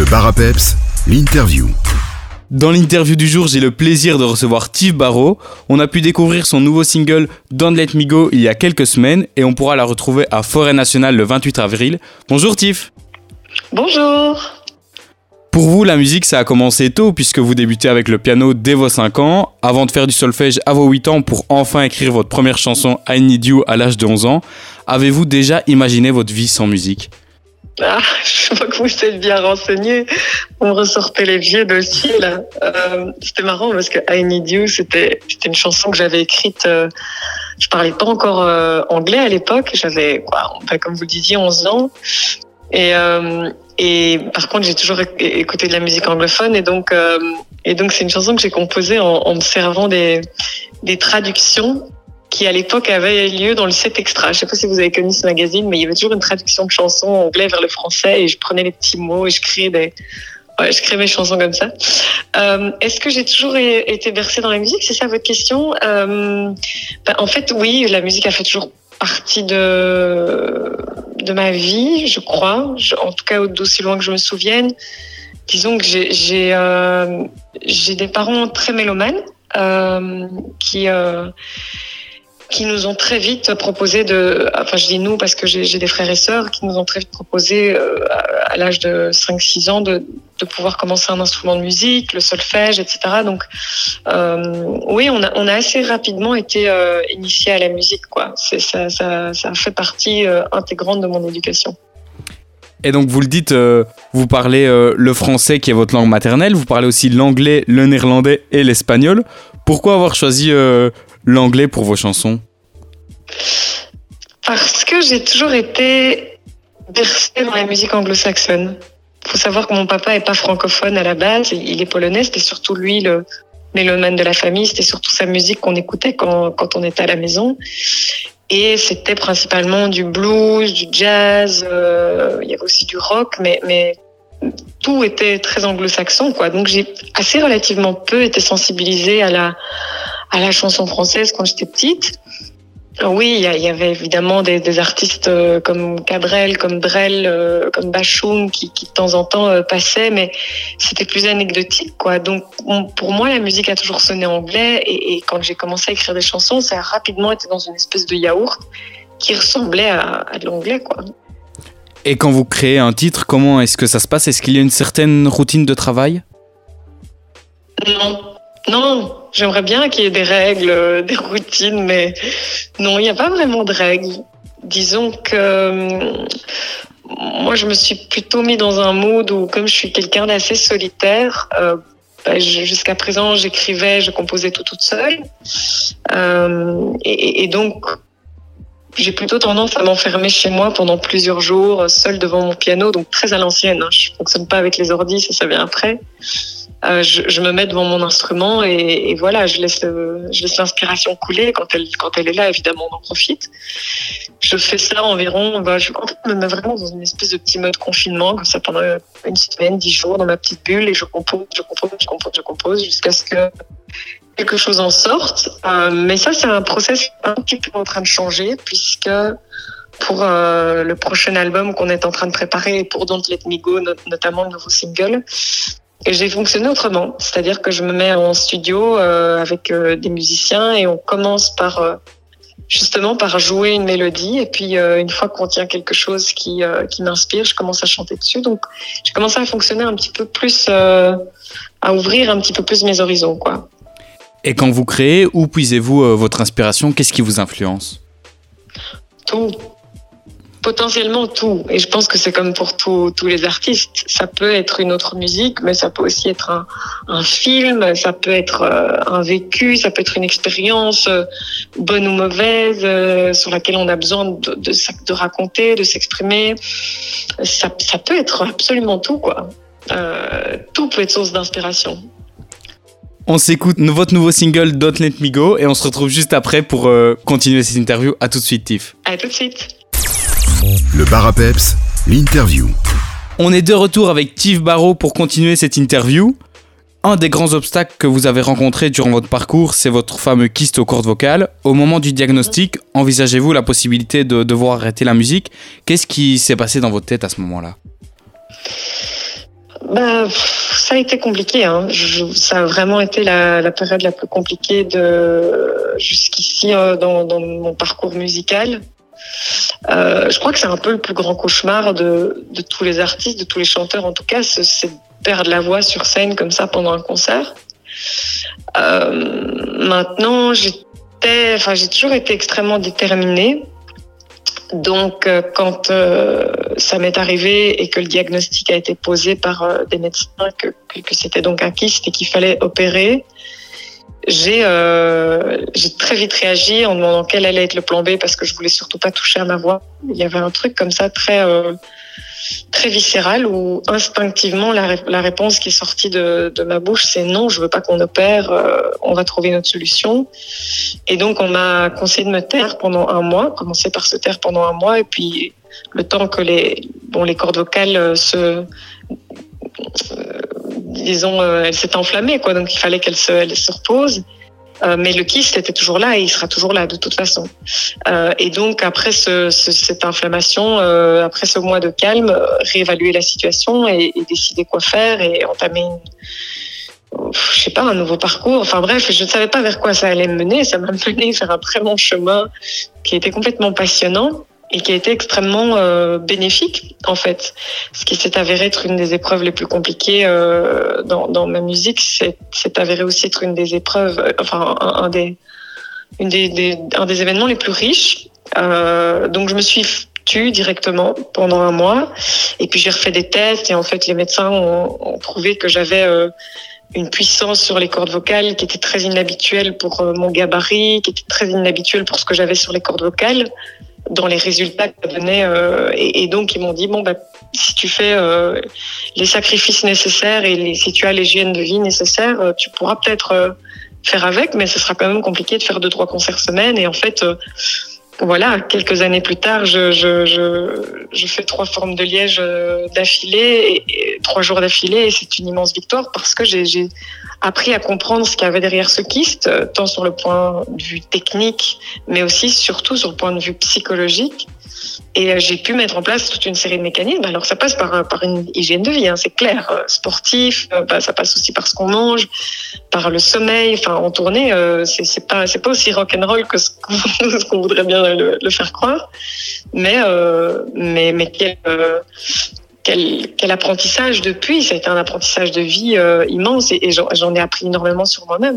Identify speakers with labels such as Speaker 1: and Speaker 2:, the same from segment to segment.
Speaker 1: Le bar à peps, l'interview.
Speaker 2: Dans l'interview du jour, j'ai le plaisir de recevoir Tiff Barrow. On a pu découvrir son nouveau single Don't Let Me Go il y a quelques semaines et on pourra la retrouver à Forêt Nationale le 28 avril. Bonjour Tiff.
Speaker 3: Bonjour.
Speaker 2: Pour vous, la musique, ça a commencé tôt puisque vous débutez avec le piano dès vos 5 ans, avant de faire du solfège à vos 8 ans pour enfin écrire votre première chanson I Need You à l'âge de 11 ans. Avez-vous déjà imaginé votre vie sans musique?
Speaker 3: Ah, je vois que vous êtes bien renseigné. On ressortait les vieux dossiers là. Euh, c'était marrant parce que I Need You, c'était c'était une chanson que j'avais écrite. Euh, je parlais pas encore euh, anglais à l'époque. J'avais quoi, comme vous le disiez, 11 ans. Et euh, et par contre, j'ai toujours écouté de la musique anglophone et donc euh, et donc c'est une chanson que j'ai composée en, en me servant des des traductions qui à l'époque avait lieu dans le 7 Extra. Je sais pas si vous avez connu ce magazine, mais il y avait toujours une traduction de chansons anglais vers le français et je prenais les petits mots et je créais des, ouais, je créais mes chansons comme ça. Euh, Est-ce que j'ai toujours été bercée dans la musique? C'est ça votre question? Euh, ben, En fait, oui, la musique a fait toujours partie de de ma vie, je crois. En tout cas, d'aussi loin que je me souvienne. Disons que j'ai euh, des parents très mélomanes euh, qui euh, qui nous ont très vite proposé de, enfin je dis nous parce que j'ai des frères et sœurs qui nous ont très vite proposé euh, à, l'âge de 5-6 ans de, pouvoir commencer un instrument de musique, le solfège, etc. Donc euh, oui, on a, assez rapidement été euh, initié à la musique, quoi. Ça, fait partie euh, intégrante de mon éducation.
Speaker 2: Et donc vous le dites, vous parlez le français qui est votre langue maternelle, vous parlez aussi l'anglais, le néerlandais et l'espagnol. Pourquoi avoir choisi l'anglais pour vos chansons
Speaker 3: Parce que j'ai toujours été bercée dans la musique anglo-saxonne. Il faut savoir que mon papa est pas francophone à la base, il est polonais, c'était surtout lui le mélomane de la famille, c'était surtout sa musique qu'on écoutait quand, quand on était à la maison. Et c'était principalement du blues, du jazz, euh, il y avait aussi du rock, mais, mais tout était très anglo-saxon, quoi. Donc j'ai assez relativement peu été sensibilisée à la, à la chanson française quand j'étais petite. Oui, il y, avait évidemment des, des, artistes euh, comme Cabrel, comme Drell, euh, comme Bachoum qui, qui, de temps en temps euh, passaient, mais c'était plus anecdotique, quoi. Donc pour moi, la musique a toujours sonné anglais, et, et quand j'ai commencé à écrire des chansons, ça a rapidement été dans une espèce de yaourt qui ressemblait à, à de l'anglais, quoi.
Speaker 2: Et quand vous créez un titre, comment est-ce que ça se passe? Est-ce qu'il y a une certaine routine de travail?
Speaker 3: Non, non, j'aimerais bien qu'il y ait des règles, des routines, mais non, il n'y a pas vraiment de règles. Disons que euh, moi, je me suis plutôt mis dans un mood où, comme je suis quelqu'un d'assez solitaire, euh, bah, jusqu'à présent, j'écrivais, je composais tout toute seule. Euh, et, et, donc, j'ai plutôt tendance à m'enfermer chez moi pendant plusieurs jours, seule devant mon piano, donc très à l'ancienne. Hein. Je fonctionne pas avec les ordis, ça, ça vient après. Euh, je, me mets devant mon instrument et, voilà, je laisse, l'inspiration couler. Quand elle, quand elle est là, évidemment, on en profite. Je fais ça environ, bah, je me mets vraiment dans une espèce de petit mode confinement, comme ça pendant une semaine, dix jours, dans ma petite bulle, et je compose, je compose, je compose, je compose, jusqu'à ce que quelque chose en sorte. Euh, mais ça, c'est un process un petit peu en train de changer, puisque pour euh, le prochain album qu'on est en train de préparer, pour Don't Let Me Go, notamment le nouveau single, j'ai fonctionné autrement, c'est-à-dire que je me mets en studio euh, avec euh, des musiciens et on commence par euh, justement par jouer une mélodie et puis euh, une fois qu'on tient quelque chose qui, euh, qui m'inspire, je commence à chanter dessus. Donc j'ai commencé à fonctionner un petit peu plus, euh, à ouvrir un petit peu plus mes horizons, quoi.
Speaker 2: Et quand vous créez, où puisez-vous votre inspiration? Qu'est-ce qui vous influence?
Speaker 3: Tout potentiellement tout. Et je pense que c'est comme pour tous les artistes. Ça peut être une autre musique, mais ça peut aussi être un, film, ça peut être euh, un vécu, ça peut être une expérience euh, bonne ou mauvaise euh, sur laquelle on a besoin de, raconter, de s'exprimer. Ça, ça, peut être absolument tout, quoi. Euh, tout peut être source d'inspiration.
Speaker 2: On s'écoute votre nouveau single Don't Let Me Go et on se retrouve juste après pour euh, continuer cette interview. À tout de suite, Tiff.
Speaker 3: À tout de suite.
Speaker 1: Le bar à peps, l'interview.
Speaker 2: On est de retour avec Tiff Barrow pour continuer cette interview. Un des grands obstacles que vous avez rencontrés durant votre parcours, c'est votre fameux kyste aux cordes vocales. Au moment du diagnostic, envisagez-vous la possibilité de devoir arrêter la musique? Qu'est-ce qui s'est passé dans votre tête à ce moment-là?
Speaker 3: Bah, ça a été compliqué. Hein. ça a vraiment été la, période la plus compliquée de jusqu'ici euh, dans, mon parcours musical. Euh, je crois que c'est un peu le plus grand cauchemar de, tous les artistes, de tous les chanteurs en tout cas, c'est perdre la voix sur scène comme ça pendant un concert. Euh, maintenant, j'ai toujours été extrêmement déterminée. Donc, euh, quand euh, ça m'est arrivé et que le diagnostic a été posé par euh, des médecins que, que, c'était donc un kyste et qu'il fallait opérer, j'ai j'ai très vite réagi en demandant quel allait être le plan B parce que je voulais surtout pas toucher à ma voix. Il y avait un truc comme ça très très viscérale où instinctivement la, réponse qui est sortie de, ma bouche c'est non, je veux pas qu'on opère, euh, on va trouver une autre solution. Et donc on m'a conseillé de me taire pendant un mois, commencer par se taire pendant un mois et puis le temps que les bon les cordes vocales se euh, disons elles s'étaient enflammées quoi, donc il fallait qu'elles se, elles se reposent. Euh, mais le kyste était toujours là et il sera toujours là de toute façon. Euh, et donc après ce, ce, cette inflammation, après ce mois de calme, réévaluer la situation et, décider quoi faire et entamer je sais pas, un nouveau parcours. Enfin bref, je ne savais pas vers quoi ça allait me mener. Ça m'a mené vers un très long chemin qui était complètement passionnant et qui a été extrêmement euh, bénéfique en fait. Ce qui s'est avéré être une des épreuves les plus compliquées euh, dans, dans, ma musique, c'est avéré aussi être une des épreuves, euh, enfin un, des, une des, des, un des événements les plus riches. Euh, donc je me suis tue directement pendant un mois et puis j'ai refait des tests et en fait les médecins ont, ont trouvé que j'avais euh, une puissance sur les cordes vocales qui était très inhabituelle pour mon gabarit, qui était très inhabituelle pour ce que j'avais sur les cordes vocales dans les résultats que ça donnait. Euh, et, donc, ils m'ont dit, bon, bah, si tu fais euh, les sacrifices nécessaires et les, si tu as l'hygiène de vie nécessaire, euh, tu pourras peut-être euh, faire avec, mais ce sera quand même compliqué de faire deux, trois concerts semaine. Et en fait, voilà, quelques années plus tard, je, fais trois formes de liège d'affilée, et, et, trois jours d'affilée, et c'est une immense victoire parce que j'ai appris à comprendre ce qu'il y avait derrière ce kyste, euh, tant sur le point de vue technique, mais aussi surtout sur le point de vue psychologique. Et euh, j'ai pu mettre en place toute une série de mécanismes. Alors ça passe par, par une hygiène de vie, hein, c'est clair, euh, sportif. Bah, ça passe aussi par ce qu'on mange, par le sommeil. Enfin, en tournée, pas c'est pas aussi rock and roll que ce qu'on voudrait bien le, faire croire. Mais mais mais quel, quel, quel, apprentissage depuis. Ça a été un apprentissage de vie euh, immense et, j'en ai appris énormément sur moi-même.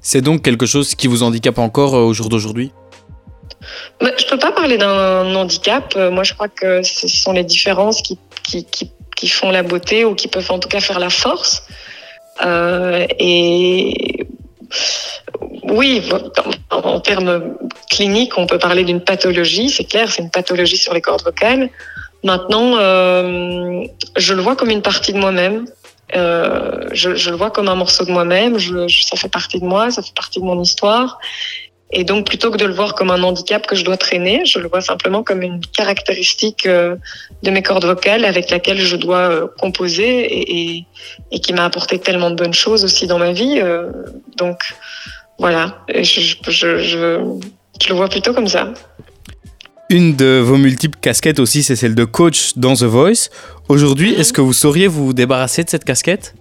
Speaker 2: C'est donc quelque chose qui vous handicape encore euh, au jour d'aujourd'hui?
Speaker 3: Bah, Je peux pas parler d'un handicap. Euh, moi, je crois que ce sont les différences qui, qui, qui, qui, font la beauté ou qui peuvent en tout cas faire la force. Euh, et oui, en, termes cliniques, on peut parler d'une pathologie. C'est clair, c'est une pathologie sur les cordes vocales. Maintenant, euh, je le vois comme une partie de moi-même. Je, le vois comme un morceau de moi-même. Ça fait partie de moi, ça fait partie de mon histoire. Et donc, plutôt que de le voir comme un handicap que je dois traîner, je le vois simplement comme une caractéristique euh, de mes cordes vocales avec laquelle je dois euh, composer et, et, et qui m'a apporté tellement de bonnes choses aussi dans ma vie. Euh, donc, voilà, je, je, je, je le vois plutôt comme ça.
Speaker 2: Une de vos multiples casquettes aussi, c'est celle de coach dans The Voice. Aujourd'hui, est-ce que vous sauriez vous débarrasser de cette casquette?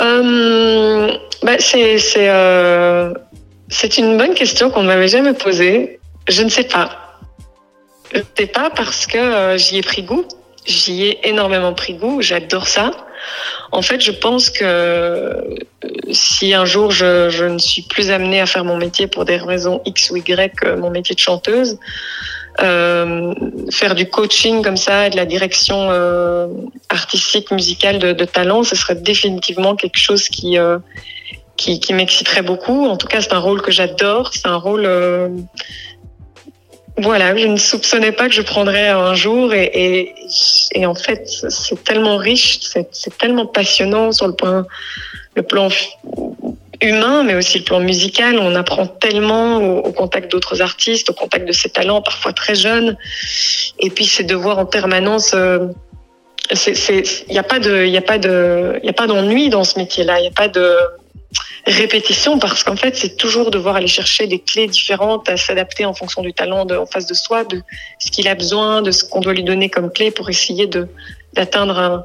Speaker 3: Euh, bah C'est euh, une bonne question qu'on ne m'avait jamais posée. Je ne sais pas. Je ne pas parce que euh, j'y ai pris goût. J'y ai énormément pris goût. J'adore ça. En fait, je pense que euh, si un jour je, ne suis plus amenée à faire mon métier pour des raisons X ou Y, euh, mon métier de chanteuse, faire du coaching comme ça, de la direction artistique, musicale de, talent, ce serait définitivement quelque chose qui, qui, qui m'exciterait beaucoup. En tout cas, c'est un rôle que j'adore. C'est un rôle euh, voilà, je ne soupçonnais pas que je prendrais un jour et, et, et en fait, c'est tellement riche, c'est tellement passionnant sur le, point, le plan humain, mais aussi le plan musical. On apprend tellement au, au contact d'autres artistes, au contact de ces talents, parfois très jeunes. Et puis, c'est de voir en permanence. Euh, il n'y a pas de, il a pas de, il a pas d'ennui dans ce métier-là. Il n'y a pas de répétition parce qu'en fait, c'est toujours devoir aller chercher des clés différentes à s'adapter en fonction du talent en face de soi, de ce qu'il a besoin, de ce qu'on doit lui donner comme clé pour essayer d'atteindre un,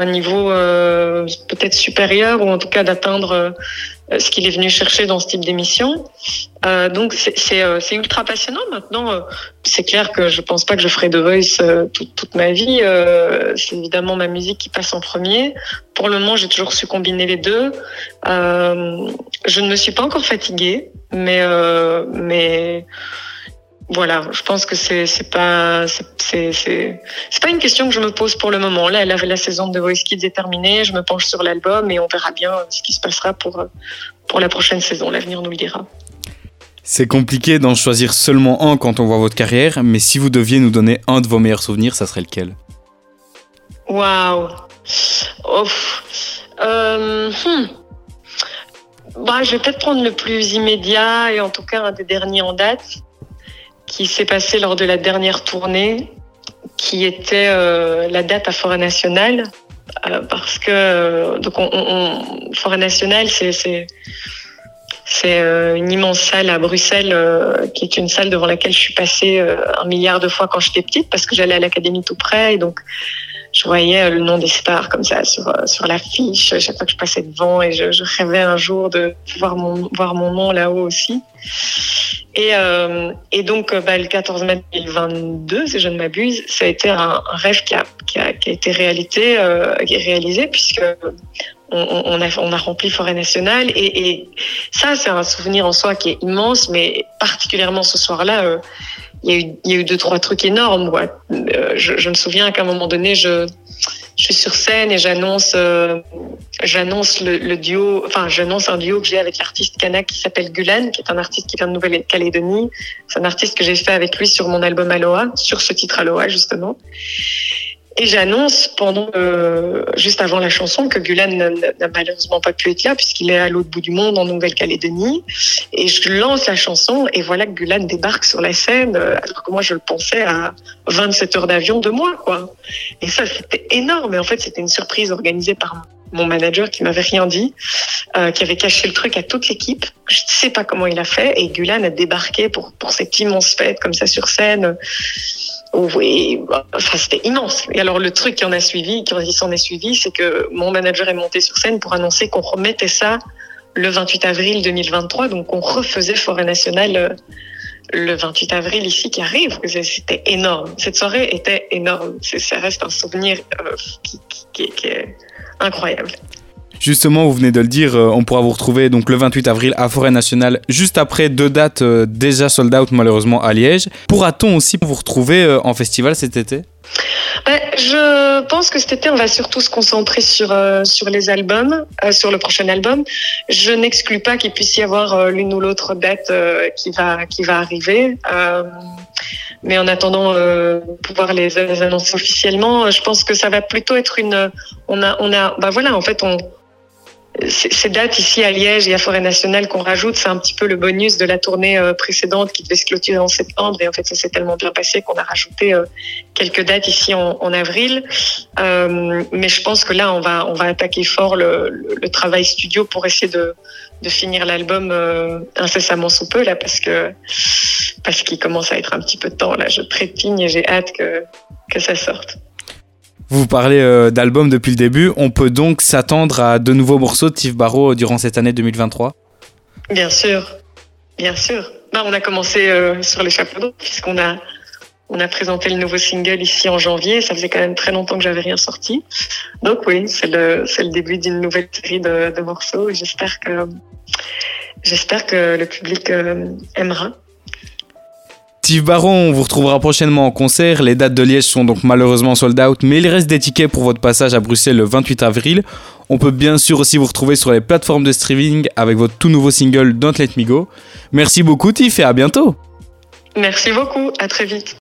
Speaker 3: un niveau euh, peut-être supérieur ou en tout cas d'atteindre euh, ce qu'il est venu chercher dans ce type d'émission. Euh, donc c'est ultra passionnant. Maintenant, c'est clair que je pense pas que je ferai de Voice toute, toute, ma vie. c'est évidemment ma musique qui passe en premier. Pour le moment, j'ai toujours su combiner les deux. je ne me suis pas encore fatiguée, mais mais voilà, je pense que c'est c'est pas c'est c'est c'est pas une question que je me pose pour le moment. Là, la, la saison de Voice Kids est terminée, je me penche sur l'album et on verra bien ce qui se passera pour pour la prochaine saison. L'avenir nous le dira.
Speaker 2: C'est compliqué d'en choisir seulement un quand on voit votre carrière, mais si vous deviez nous donner un de vos meilleurs souvenirs, ça serait lequel?
Speaker 3: Waouh euh, hmm. bah, Je vais peut-être prendre le plus immédiat et en tout cas un des derniers en date qui s'est passé lors de la dernière tournée, qui était euh, la date à Forêt Nationale. Euh, parce que euh, donc on, on, Forêt Nationale, c'est une immense salle à Bruxelles, qui est une salle devant laquelle je suis passée un milliard de fois quand j'étais petite, parce que j'allais à l'académie tout près, et donc je voyais le nom des stars comme ça sur sur l'affiche chaque fois que je passais devant, et je, je rêvais un jour de voir mon voir mon nom là-haut aussi. Et, euh, et donc, euh, bah, le 14 mai 2022, si je ne m'abuse, ça a été un, rêve qui a, qui, a, qui a, été réalité, euh, réalisé, puisque on, on, a, on a rempli Forêt Nationale. Et, et ça, c'est un souvenir en soi qui est immense, mais particulièrement ce soir-là, euh, il, y a eu, y a eu deux, trois trucs énormes. Ouais. Euh, je, je me souviens qu'à un moment donné, je je suis sur scène et j'annonce euh, j'annonce le, duo enfin j'annonce un duo que j'ai avec l'artiste kanak qui s'appelle Gulen qui est un artiste qui vient de Nouvelle-Calédonie. C'est un artiste que j'ai fait avec lui sur mon album Aloha sur ce titre Aloha justement et j'annonce pendant euh, juste avant la chanson que Gulen n'a malheureusement pas pu être là puisqu'il est à l'autre bout du monde en Nouvelle-Calédonie. Et je lance la chanson et voilà que Gulen débarque sur la scène euh, alors que moi je le pensais à 27 heures d'avion de moi quoi. Et ça c'était énorme. En fait c'était une surprise organisée par mon manager qui m'avait rien dit, euh, qui avait caché le truc à toute l'équipe. Je ne sais pas comment il a fait et Gulen a débarqué pour pour cette immense fête comme ça sur scène. Oui, enfin, c'était immense. Et alors le truc qui en a suivi, qui s'en est suivi, c'est que mon manager est monté sur scène pour annoncer qu'on remettait ça le 28 avril 2023, donc on refaisait Forêt Nationale euh, le 28 avril ici qui arrive. C'était énorme. Cette soirée était énorme. Ça reste un souvenir euh, qui est incroyable.
Speaker 2: Justement, vous venez de le dire, euh, on pourra vous retrouver donc le 28 avril à Forêt Nationale, juste après deux dates euh, déjà sold out malheureusement à Liège. Pourra-t-on aussi vous retrouver euh, en festival cet été?
Speaker 3: Je pense que cet été, on va surtout se concentrer sur, euh, sur les albums, euh, sur le prochain album. Je n'exclus pas qu'il puisse y avoir euh, l'une ou l'autre date qui, va, qui va arriver. mais en attendant pouvoir les, les, annoncer officiellement, je pense que ça va plutôt être une. On a, on a, bah voilà, en fait, on, ces dates ici à Liège et à Forêt Nationale qu'on rajoute, c'est un petit peu le bonus de la tournée euh, précédente qui devait se clôturer en septembre. Et en fait, ça s'est tellement bien passé qu'on a rajouté euh, quelques dates ici en, en avril. Euh, mais je pense que là, on va, on va attaquer fort le, le, travail studio pour essayer de, de finir l'album euh, incessamment sous peu, là, parce que parce qu'il commence à être un petit peu de temps. Là, je trépigne et j'ai hâte que, que ça sorte.
Speaker 2: Vous parlez euh, d'album depuis le début. On peut donc s'attendre à de nouveaux morceaux de Tiff Barrow durant cette année 2023
Speaker 3: Bien sûr, bien sûr. On a commencé euh, sur les chapeaux d'eau puisqu'on a on a présenté le nouveau single ici en janvier. Ça faisait quand même très longtemps que j'avais rien sorti. Donc oui, c'est le c'est le début d'une nouvelle série de, de morceaux. J'espère que j'espère que le public euh, aimera.
Speaker 2: Steve Baron, on vous retrouvera prochainement en concert. Les dates de Liège sont donc malheureusement sold out, mais il reste des tickets pour votre passage à Bruxelles le 28 avril. On peut bien sûr aussi vous retrouver sur les plateformes de streaming avec votre tout nouveau single Don't Let Me Go. Merci beaucoup Tiff et à bientôt.
Speaker 3: Merci beaucoup, à très vite.